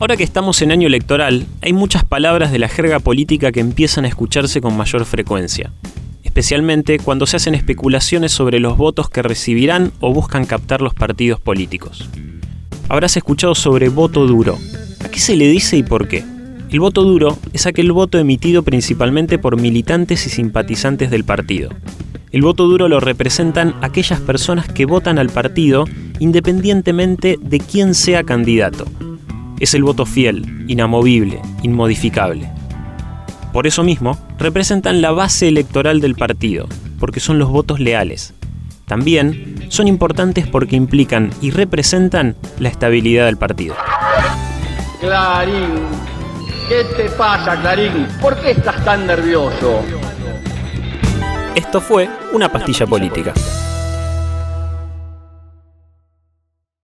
Ahora que estamos en año electoral, hay muchas palabras de la jerga política que empiezan a escucharse con mayor frecuencia, especialmente cuando se hacen especulaciones sobre los votos que recibirán o buscan captar los partidos políticos. Habrás escuchado sobre voto duro. ¿A qué se le dice y por qué? El voto duro es aquel voto emitido principalmente por militantes y simpatizantes del partido. El voto duro lo representan aquellas personas que votan al partido independientemente de quién sea candidato. Es el voto fiel, inamovible, inmodificable. Por eso mismo, representan la base electoral del partido, porque son los votos leales. También son importantes porque implican y representan la estabilidad del partido. Clarín, ¿qué te pasa, Clarín? ¿Por qué estás tan nervioso? Esto fue una pastilla política.